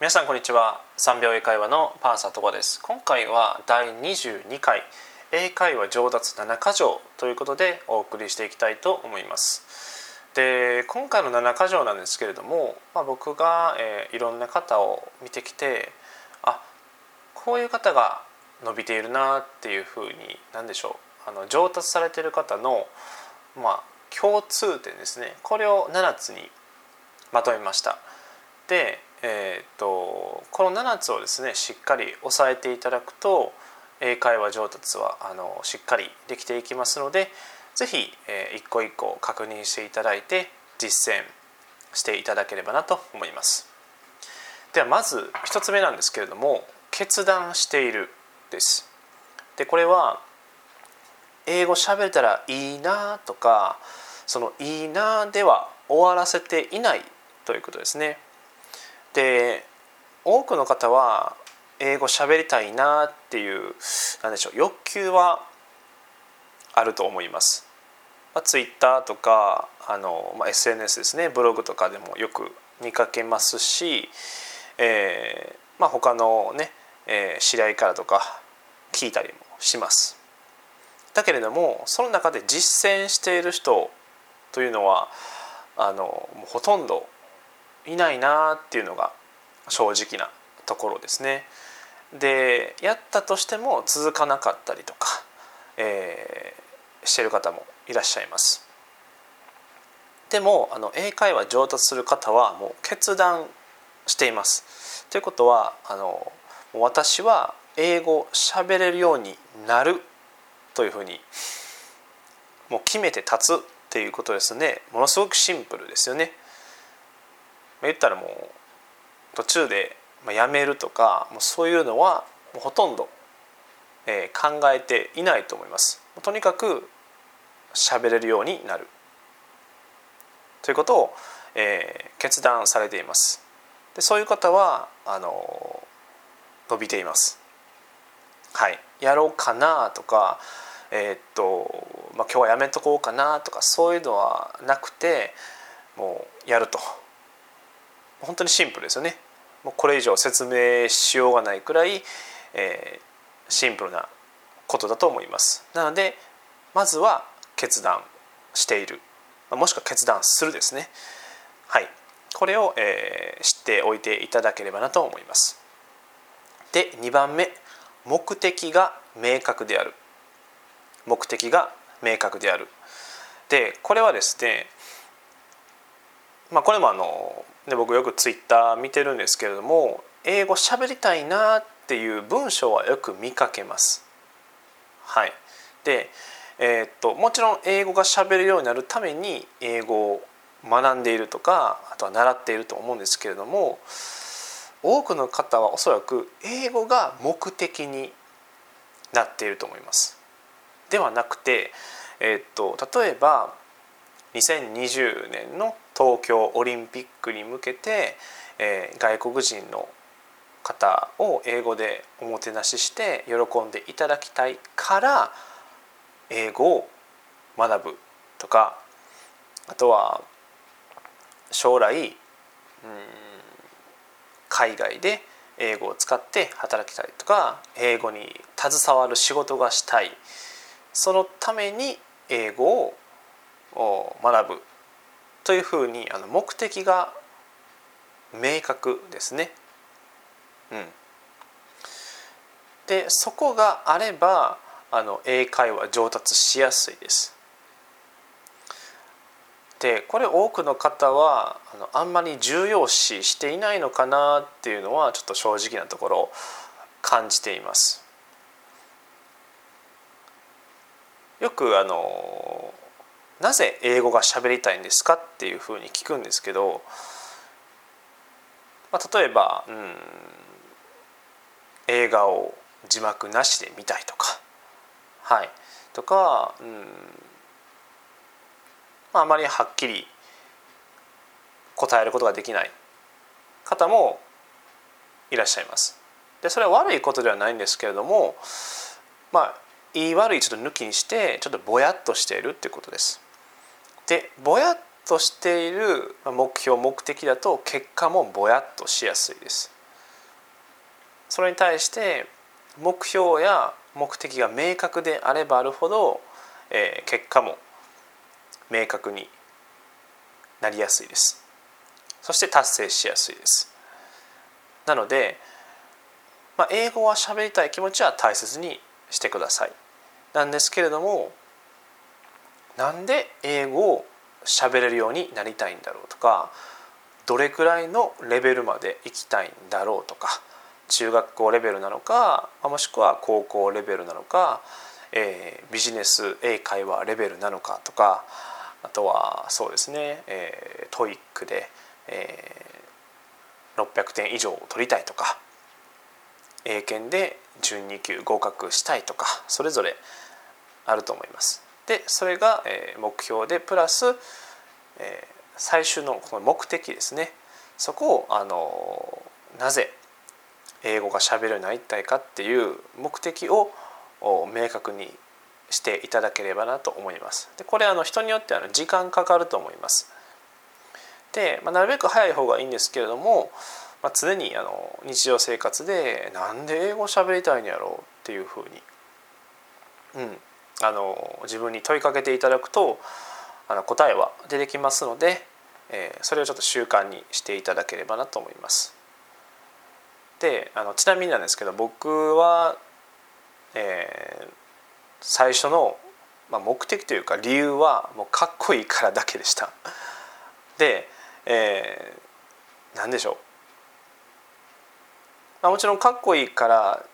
皆さんこんにちは。3秒英会話のパンサートコです。今回は第22回。英会話上達7箇条ということでお送りしていきたいと思います。で今回の7箇条なんですけれども、まあ、僕が、えー、いろんな方を見てきてあこういう方が伸びているなっていうふうに何でしょう。あの上達されてる方の、まあ、共通点ですね。これを7つにまとめました。で、えーと、この7つをですねしっかり押さえていただくと英会話上達はあのしっかりできていきますので是非、えー、一個一個確認していただいて実践していただければなと思います。ではまず1つ目なんですけれども決断しているです。でこれは英語喋れたらいいなとかそのいいなでは終わらせていないということですね。で多くの方は英語喋りたいなっていう何でしょう欲求はあると思います。まあ、Twitter とかあの、まあ、SNS ですねブログとかでもよく見かけますし、えーまあ、他のね、えー、知り合いからとか聞いたりもします。だけれどもその中で実践している人というのはあのもうほとんどいないなっていうのが正直なところですね。でやったとしても続かなかったりとか、えー、してる方もいらっしゃいます。でもあの英会話上達する方はもう決断しています。ということはあの私は英語喋れるようになるというふうにもう決めて立つっていうことですねものすごくシンプルですよね。言ったらもう途中でやめるとかもうそういうのはもうほとんど、え考えていないと思います。とにかく喋れるようになるということを、えー、決断されています。でそういう方はあの伸びています。はい、やろうかなとか、えー、っとまあ、今日はやめとこうかなとかそういうのはなくてもうやると本当にシンプルですよね。もうこれ以上説明しようがないくらい、えー、シンプルなことだと思います。なのでまずは決断している。もしくは決断するですね。はい。これを、えー、知っておいていただければなと思います。で2番目。目的が明確である。目的が明確である。でこれはですねまあこれもあので僕よくツイッター見てるんですけれども英語喋りたいなっていう文章はよく見かけます。はい、で、えー、っともちろん英語が喋るようになるために英語を学んでいるとかあとは習っていると思うんですけれども多くの方はおそらく英語が目的になっていると思います。ではなくて、えー、っと例えば2020年の東京オリンピックに向けて、えー、外国人の方を英語でおもてなしして喜んでいただきたいから英語を学ぶとかあとは将来うん海外で英語を使って働きたいとか英語に携わる仕事がしたい。そのために英語をを学ぶというふうにあの目的が明確ですね。うん、でそこがあればあの英会話上達しやすいです。でこれ多くの方はあのあんまり重要視していないのかなっていうのはちょっと正直なところ感じています。よくあのなぜ英語が喋りたいんですかっていうふうに聞くんですけど、まあ、例えば、うん、映画を字幕なしで見たいとかはいとか、うんまあ、あまりはっきり答えることができない方もいらっしゃいます。でそれは悪いことではないんですけれどもまあ言い悪いちょっと抜きにしてちょっとぼやっとしているっていうことです。でぼやっとしている目標目的だと結果もぼやっとしやすいです。それに対して目標や目的が明確であればあるほど、えー、結果も明確になりやすいです。そして達成しやすいです。なので、まあ、英語は喋りたい気持ちは大切にしてください。なんですけれどもなんで英語を喋れるようになりたいんだろうとかどれくらいのレベルまで行きたいんだろうとか中学校レベルなのかもしくは高校レベルなのか、えー、ビジネス英会話レベルなのかとかあとはそうですね、えー、 TOEIC で、えー、600点以上取りたいとか英検で準2級合格したいとかそれぞれあると思います。でそれが、目標でプラス、最終のこの目的ですねそこをあのなぜ英語がしゃべるようになりたいかっていう目的を明確にしていただければなと思います。でこれあの人によっては時間かかると思います。で、まあ、なるべく早い方がいいんですけれども、まあ、常にあの日常生活でなんで英語を喋りたいんやろうっていうふうに、うん、あの自分に問いかけていただくとあの答えは出てきますので、えー、それをちょっと習慣にしていただければなと思います。であのちなみになんですけど僕は、えー、最初の、まあ、目的というか理由はもうかっこいいからだけでした。で、えー、何でしょう、まあ、もちろんかっこいいから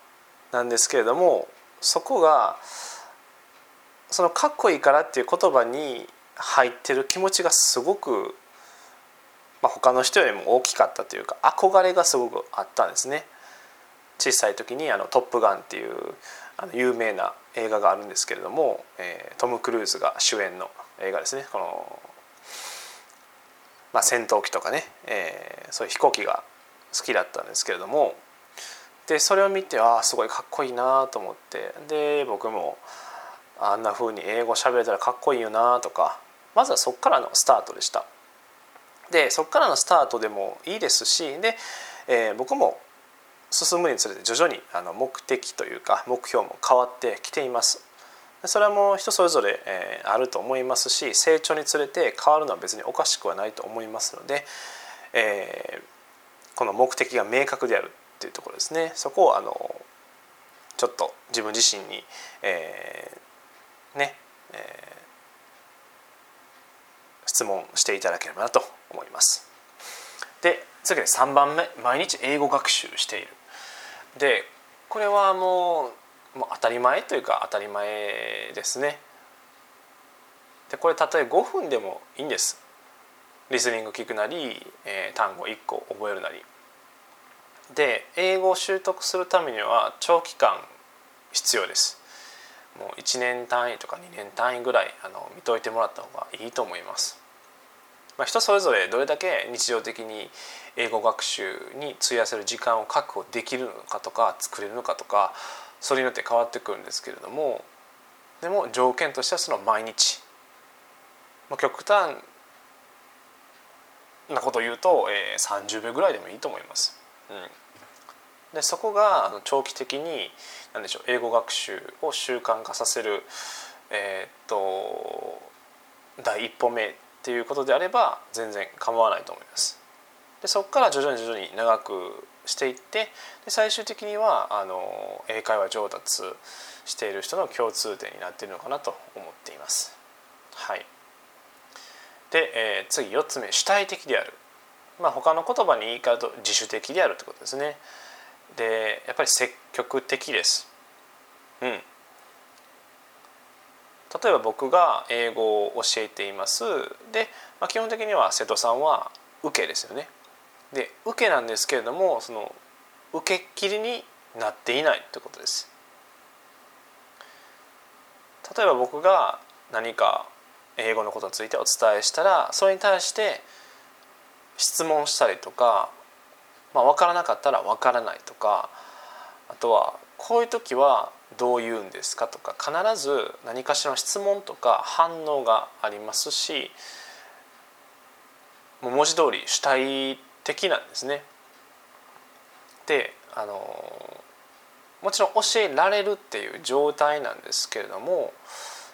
なんですけれどもそこがそのかっこいいからっていう言葉に入ってる気持ちがすごく、まあ、他の人よりも大きかったというか憧れがすごくあったんですね。小さい時にあの「トップガン」っていうあの有名な映画があるんですけれども、えー、トム・クルーズが主演の映画ですねこの、まあ、戦闘機とかね、えー、そういう飛行機が好きだったんですけれどもでそれを見てああすごいかっこいいなと思ってで僕もあんな風に英語喋れたらかっこいいよなとかまずはそこからのスタートでした。でそこからのスタートでもいいですしで、えー、僕も進むにつれて徐々にあの目的というか目標も変わってきています。それはもう人それぞれ、えー、あると思いますし成長につれて変わるのは別におかしくはないと思いますので、えー、この目的が明確であるっていうところですねそこをあのちょっと自分自身に、えー、ね、えー、質問していただければなと思います。で次で3番目毎日英語学習している。でこれはもうもう当たり前というか当たり前ですね。でこれたとえ5分でもいいんです。リスニング聞くなり、えー、単語1個覚えるなり。で英語を習得するためには長期間必要です。もう1年単位とか2年単位ぐらいあの見といてもらった方がいいと思います。まあ、人それぞれどれだけ日常的に英語学習に費やせる時間を確保できるのかとか作れるのかとかそれによって変わってくるんですけれどもでも条件としてはその毎日、まあ、極端なことを言うと、えー、30秒ぐらいでもいいと思います。うんでそこが長期的に何でしょう英語学習を習慣化させる、えー、っと第一歩目っていうことであれば全然構わないと思います。でそこから徐々に徐々に長くしていってで最終的にはあの英会話上達している人の共通点になっているのかなと思っています。はい、で、えー、次4つ目主体的である。まあ、他の言葉に言い換えると自主的であるってことですね。でやっぱり積極的です。うん、例えば僕が英語を教えていますで、まあ、基本的には瀬戸さんは受けですよね。で受けなんですけれどもその受けっきりになっていないということです。例えば僕が何か英語のことについてお伝えしたらそれに対して質問したりとかまあ、分からなかったら分からないとかあとはこういう時はどう言うんですかとか必ず何かしらの質問とか反応がありますしもう文字通り主体的なんですね。であのもちろん教えられるっていう状態なんですけれども、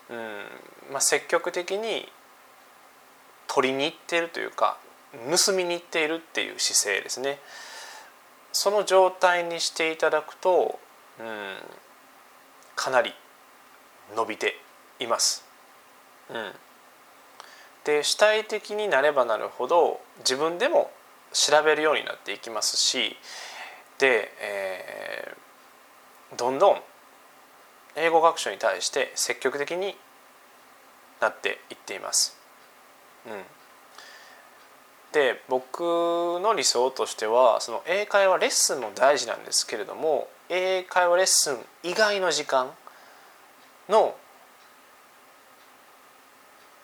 うんまあ、積極的に取りに行っているというか盗みに行っているっていう姿勢ですねその状態にしていただくと、うん、かなり伸びています。うん、で主体的になればなるほど自分でも調べるようになっていきますしで、えー、どんどん英語学習に対して積極的になっていっています。うん、で僕の理想としてはその英会話レッスンも大事なんですけれども英会話レッスン以外の時間の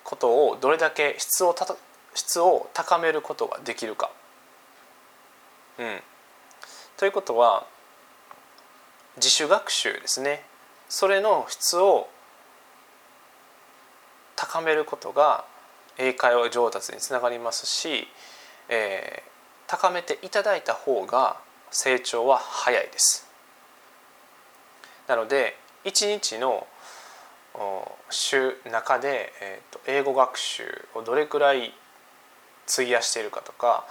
ことをどれだけ質をた質を高めることができるか。うん、ということは自主学習ですねそれの質を高めることが英会話上達につながりますし、えー、高めていただいた方が成長は早いです。なので1日の週中で、えーと、英語学習をどれくらい費やしているかとか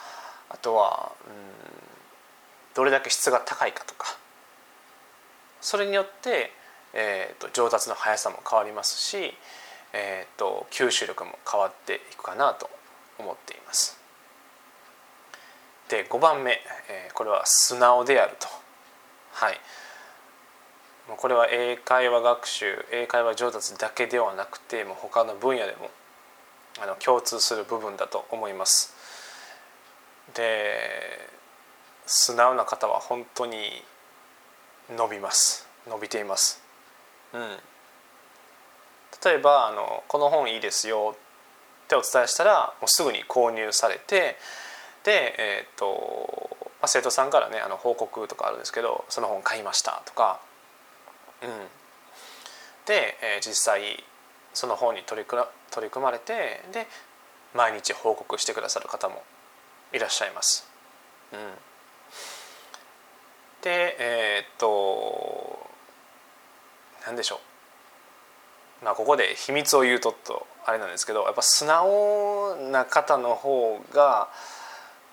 あとはうんどれだけ質が高いかとかそれによって、えーと、上達の速さも変わりますし、えーと、吸収力も変わっていくかなと思っています。で5番目、えー、これは素直であると。はいこれは英会話学習英会話上達だけではなくてもう他の分野でもあの共通する部分だと思います。で素直な方は本当に伸びます伸びています。うん、例えばあの「この本いいですよ」ってお伝えしたらもうすぐに購入されてで、えーとまあ、生徒さんからねあの報告とかあるんですけど「その本買いました」とかうん、で、えー、実際その本に取りくら取り組まれてで毎日報告してくださる方もいらっしゃいます。うん、でえー、っと何でしょう。まあここで秘密を言うとっとあれなんですけどやっぱ素直な方の方が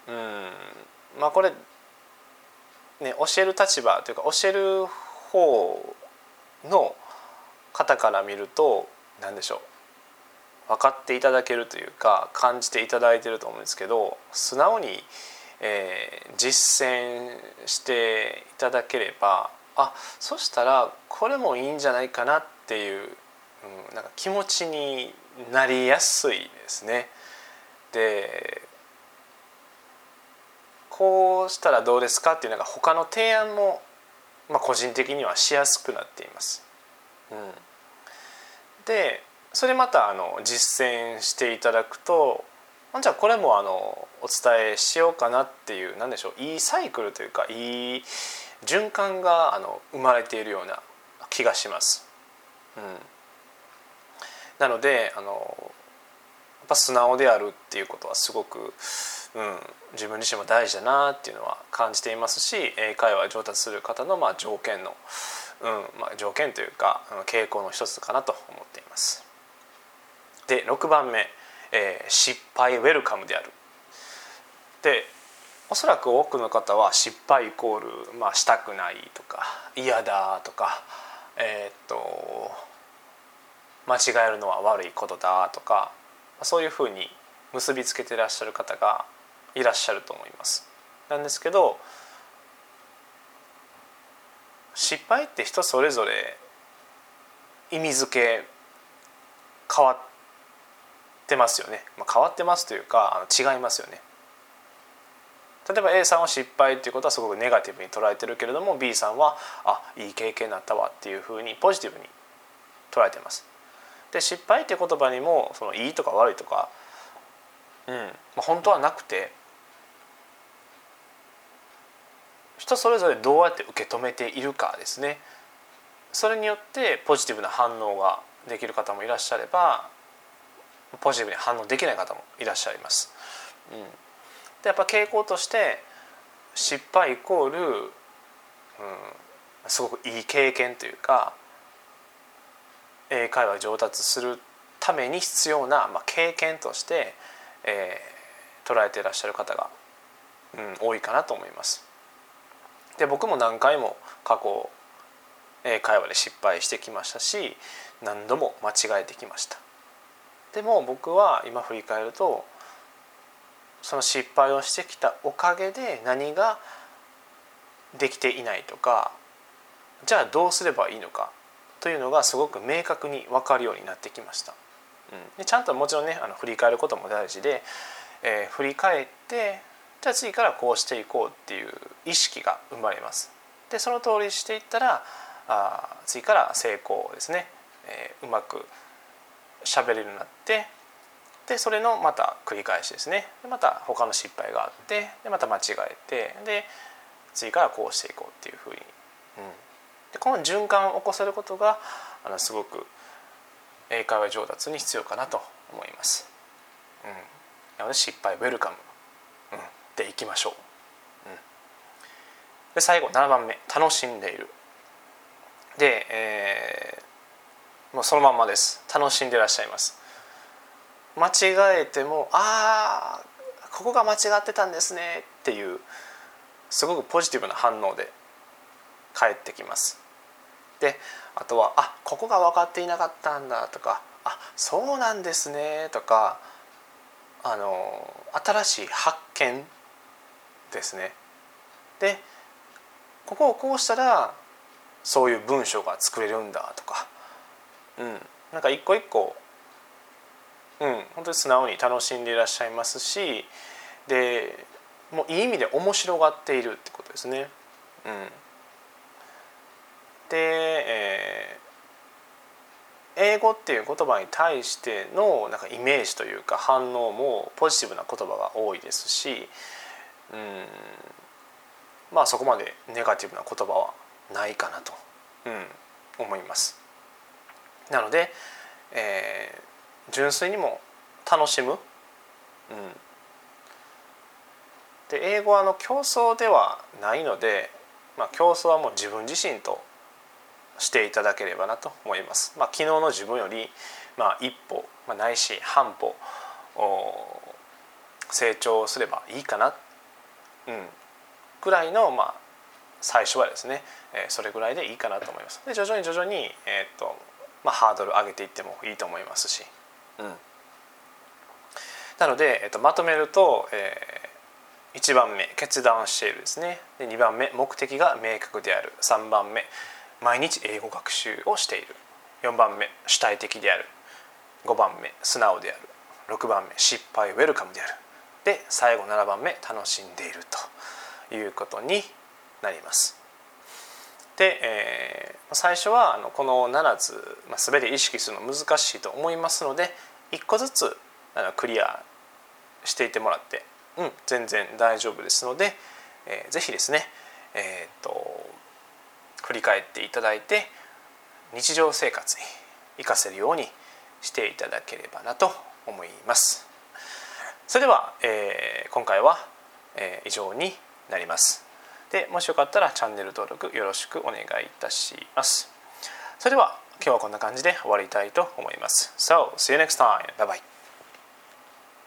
うんまあこれね教える立場というか教える方の方から見ると何でしょう分かっていただけるというか感じていただいてると思うんですけど素直に、えー、実践していただければあそしたらこれもいいんじゃないかなっていう、うん、なんか気持ちになりやすいですね。でこうしたらどうですかっていうなんか他の提案もまあ、個人的にはしやすくなっています。うん、でそれまたあの実践していただくとじゃあこれもあのお伝えしようかなっていう何でしょういいサイクルというかいい循環があの生まれているような気がします。うん、なのであのやっぱ素直であるっていうことはすごくうん、自分自身も大事だなっていうのは感じていますし英会話上達する方のまあ条件の、うんまあ、条件というか傾向の一つかなと思っています。で6番目、えー、失敗ウェルカムである。でおそらく多くの方は失敗イコール、まあ、したくないとか嫌だとかえー、っと間違えるのは悪いことだとかそういうふうに結びつけていらっしゃる方がいらっしゃると思います。なんですけど失敗って人それぞれ意味付け変わってますよね、まあ、変わってますというか違いますよね。例えば A さんは失敗っていうことはすごくネガティブに捉えてるけれども B さんはあいい経験になったわっていうふうにポジティブに捉えてます。で失敗っていう言葉にもそのいいとか悪いとか、うんまあ、本当はなくて人それぞれどうやって受け止めているかですねそれによってポジティブな反応ができる方もいらっしゃればポジティブに反応できない方もいらっしゃいます。うん、でやっぱ傾向として失敗イコール、うん、すごくいい経験というか英会話上達するために必要な、まあ、経験として、えー、捉えていらっしゃる方が、うん、多いかなと思います。で僕も何回も過去英会話で失敗してきましたし何度も間違えてきました。でも僕は今振り返るとその失敗をしてきたおかげで何ができていないとかじゃあどうすればいいのかというのがすごく明確に分かるようになってきました。うん、でちゃんともちろんねあの振り返ることも大事で、えー、振り返ってじゃあ次からこうしていこうっていう意識が生まれます。でその通りしていったらあ次から成功ですね、えー、うまく喋れるようになってでそれのまた繰り返しですね。でまた他の失敗があってでまた間違えてで次からこうしていこうっていうふうに、うん、でこの循環を起こせることがあのすごく英会話上達に必要かなと思います。うん、なので失敗ウェルカム、うん、でいきましょう。うん、で最後7番目楽しんでいる。で、えー、もうそのまんまです楽しんでいらっしゃいます。間違えてもああここが間違ってたんですねっていうすごくポジティブな反応で返ってきます。であとは「あここが分かっていなかったんだ」とか「あそうなんですね」とかあの新しい発見ですね。でここをこうしたらそういう文章が作れるんだとか、うん、なんか一個一個うん、本当に素直に楽しんでいらっしゃいますしでもういい意味で面白がっているってことですね。うん、で、えー、英語っていう言葉に対してのなんかイメージというか反応もポジティブな言葉が多いですし、うん、まあそこまでネガティブな言葉はないかなと、うん、思います。なので、えー純粋にも楽しむ、うん、で英語はあの競争ではないので、まあ、競争はもう自分自身としていただければなと思います。まあ、昨日の自分より、まあ、一歩、まあ、ないし半歩成長すればいいかな、うん、ぐらいの、まあ、最初はですね、え、それぐらいでいいかなと思います。で徐々に徐々に、えーとまあ、ハードル上げていってもいいと思いますし。うん、なので、えっと、まとめると、えー、1番目決断しているですねで2番目目的が明確である3番目毎日英語学習をしている。4番目主体的である。5番目素直である。6番目失敗ウェルカムである。で最後7番目楽しんでいるということになります。で、えー、最初はあのこの7つ、まあ、全て意識するの難しいと思いますので1個ずつあのクリアしていてもらって、うん、全然大丈夫ですので、えー、ぜひですね、えーと、振り返っていただいて日常生活に生かせるようにしていただければなと思います。それでは、えー、今回は、えー、以上になります。でもしよかったらチャンネル登録よろしくお願いいたしますそれでは今日はこんな感じで終わりたいと思います So see you next time bye bye